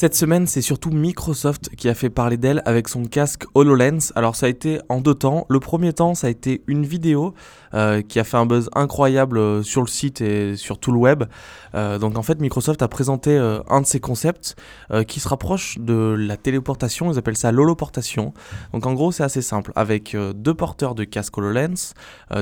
Cette semaine, c'est surtout Microsoft qui a fait parler d'elle avec son casque HoloLens. Alors ça a été en deux temps. Le premier temps, ça a été une vidéo euh, qui a fait un buzz incroyable euh, sur le site et sur tout le web. Euh, donc en fait, Microsoft a présenté un de ses concepts qui se rapproche de la téléportation. Ils appellent ça l'holoportation. Donc en gros, c'est assez simple. Avec deux porteurs de casque HoloLens,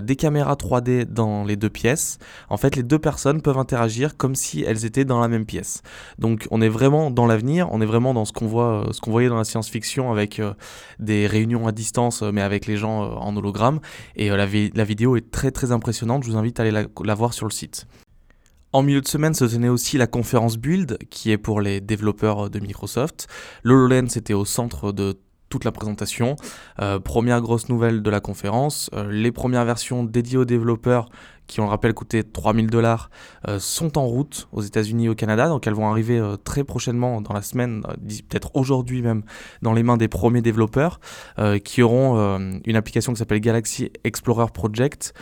des caméras 3D dans les deux pièces. En fait, les deux personnes peuvent interagir comme si elles étaient dans la même pièce. Donc on est vraiment dans l'avenir on est vraiment dans ce qu'on voit, ce qu'on voyait dans la science-fiction avec euh, des réunions à distance, euh, mais avec les gens euh, en hologramme. Et la, vidéo est très très impressionnante. Je vous invite à aller la, voir sur le site. En milieu de semaine se tenait aussi la conférence Build, qui est pour les développeurs de Microsoft. HoloLens était au centre de toute la présentation. première grosse nouvelle de la conférence, les premières versions dédiées aux développeurs qui, on le rappelle, coûtaient 3000 dollars, euh, sont en route aux États-Unis et au Canada. Donc elles vont arriver euh, très prochainement, dans la semaine, euh, peut-être aujourd'hui même, dans les mains des premiers développeurs qui auront une application qui s'appelle Galaxy Explorer Project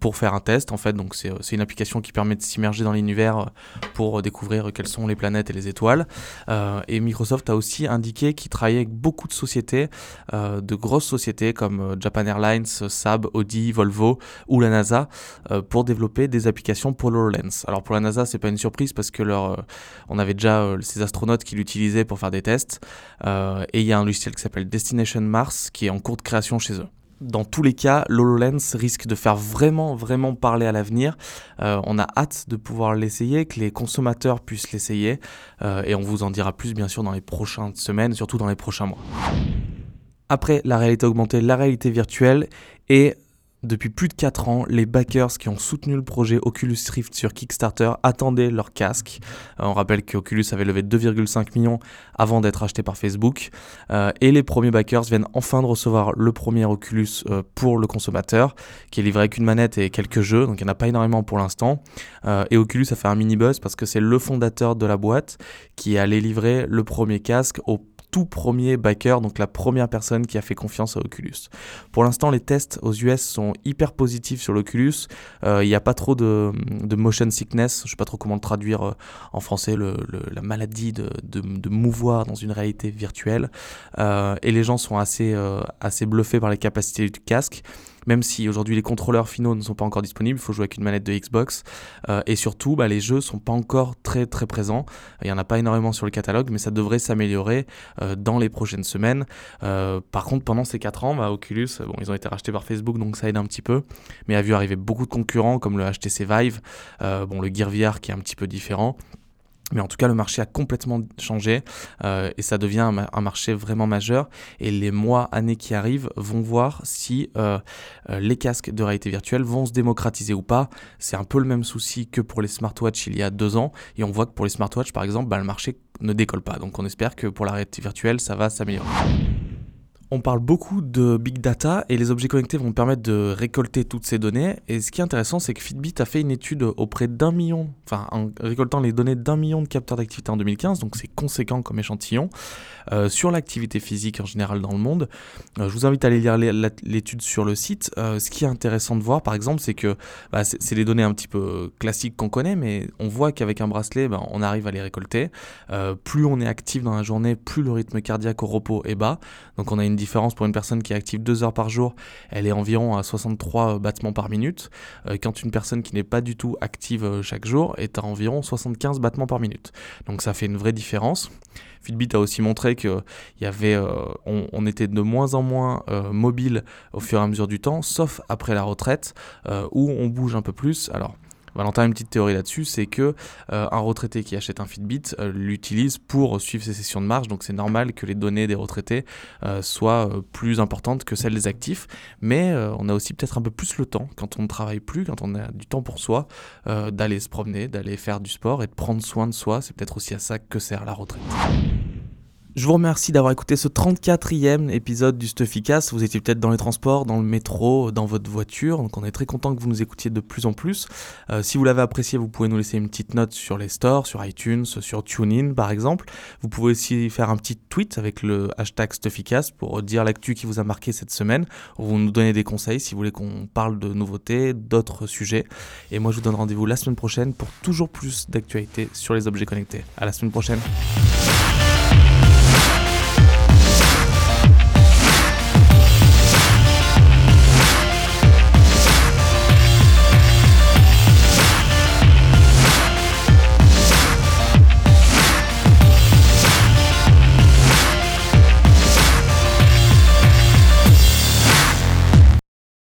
pour faire un test. En fait, donc c'est une application qui permet de s'immerger dans l'univers pour découvrir quelles sont les planètes et les étoiles. et Microsoft a aussi indiqué qu'il travaillait avec beaucoup de sociétés, de grosses sociétés comme Japan Airlines, Saab, Audi, Volvo ou la NASA pour développer des applications pour l'HoloLens. Alors pour la NASA, c'est pas une surprise parce que leur, euh, on avait déjà euh, ces astronautes qui l'utilisaient pour faire des tests. et il y a un logiciel qui s'appelle Destination Mars qui est en cours de création chez eux dans tous les cas, l'HoloLens risque de faire vraiment, vraiment parler à l'avenir. on a hâte de pouvoir l'essayer, que les consommateurs puissent l'essayer. et on vous en dira plus, bien sûr, dans les prochaines semaines, surtout dans les prochains mois. Après la réalité augmentée, la réalité virtuelle et depuis plus de 4 ans, les backers qui ont soutenu le projet Oculus Rift sur Kickstarter attendaient leur casque. Euh, on rappelle qu'Oculus avait levé 2,5 millions avant d'être acheté par Facebook. Euh, et les premiers backers viennent enfin de recevoir le premier Oculus euh, pour le consommateur, qui est livré avec une manette et quelques jeux, donc il n'y en a pas énormément pour l'instant. et Oculus a fait un mini buzz parce que c'est le fondateur de la boîte qui allait livrer le premier casque au tout premier backer, donc la première personne qui a fait confiance à Oculus. Pour l'instant, les tests aux US sont hyper positifs sur l'Oculus. Euh, il n'y a pas trop de, motion sickness, je ne sais pas trop comment traduire euh, en français, la maladie de, mouvoir dans une réalité virtuelle. Euh, et les gens sont assez, assez bluffés par les capacités du casque même si aujourd'hui les contrôleurs finaux ne sont pas encore disponibles, il faut jouer avec une manette de Xbox. Euh, et surtout, bah, les jeux sont pas encore très présents. Il n'y en a pas énormément sur le catalogue, mais ça devrait s'améliorer euh, dans les prochaines semaines. Euh, par contre, pendant ces 4 ans, bah, Oculus, ils ont été rachetés par Facebook, donc ça aide un petit peu, mais a vu arriver beaucoup de concurrents comme le HTC Vive, bon, le Gear VR qui est un petit peu différent. Mais en tout cas, le marché a complètement changé euh, et ça devient un, marché vraiment majeur. Et les mois, années qui arrivent vont voir si euh, euh, les casques de réalité virtuelle vont se démocratiser ou pas. C'est un peu le même souci que pour les smartwatches il y a deux ans. Et on voit que pour les smartwatches, par exemple, bah, le marché ne décolle pas. Donc on espère que pour la réalité virtuelle, ça va s'améliorer. On parle beaucoup de big data et les objets connectés vont permettre de récolter toutes ces données. Et ce qui est intéressant, c'est que Fitbit a fait une étude auprès d'un million, enfin en récoltant les données d'un million de capteurs d'activité en 2015, donc c'est conséquent comme échantillon, euh, sur l'activité physique en général dans le monde. Euh, je vous invite à aller lire l'étude sur le site. Euh, ce qui est intéressant de voir, par exemple, c'est que bah, c'est les données un petit peu classiques qu'on connaît, mais on voit qu'avec un bracelet, bah, on arrive à les récolter. plus on est actif dans la journée, plus le rythme cardiaque au repos est bas. Donc on a une différence pour une personne qui est active 2 heures par jour, elle est environ à 63 battements par minute, euh, quand une personne qui n'est pas du tout active euh, chaque jour est à environ 75 battements par minute. Donc ça fait une vraie différence. Fitbit a aussi montré que y avait, euh, on, était de moins en moins mobile au fur et à mesure du temps, sauf après la retraite, où on bouge un peu plus. Valentin a une petite théorie là-dessus, c'est que euh, un retraité qui achète un Fitbit euh, l'utilise pour suivre ses sessions de marche, donc c'est normal que les données des retraités euh, soient plus importantes que celles des actifs, mais on a aussi peut-être un peu plus le temps quand on ne travaille plus, quand on a du temps pour soi, d'aller se promener, d'aller faire du sport et de prendre soin de soi. C'est peut-être aussi à ça que sert la retraite. Je vous remercie d'avoir écouté ce 34e épisode du Stuffycast. Vous étiez peut-être dans les transports, dans le métro, dans votre voiture, donc on est très content que vous nous écoutiez de plus en plus. Euh, si vous l'avez apprécié, vous pouvez nous laisser une petite note sur les stores, sur iTunes, sur TuneIn par exemple. Vous pouvez aussi faire un petit tweet avec le hashtag Stuffycast pour dire l'actu qui vous a marqué cette semaine, ou nous donner des conseils si vous voulez qu'on parle de nouveautés, d'autres sujets. Et moi je vous donne rendez-vous la semaine prochaine pour toujours plus d'actualités sur les objets connectés. À la semaine prochaine.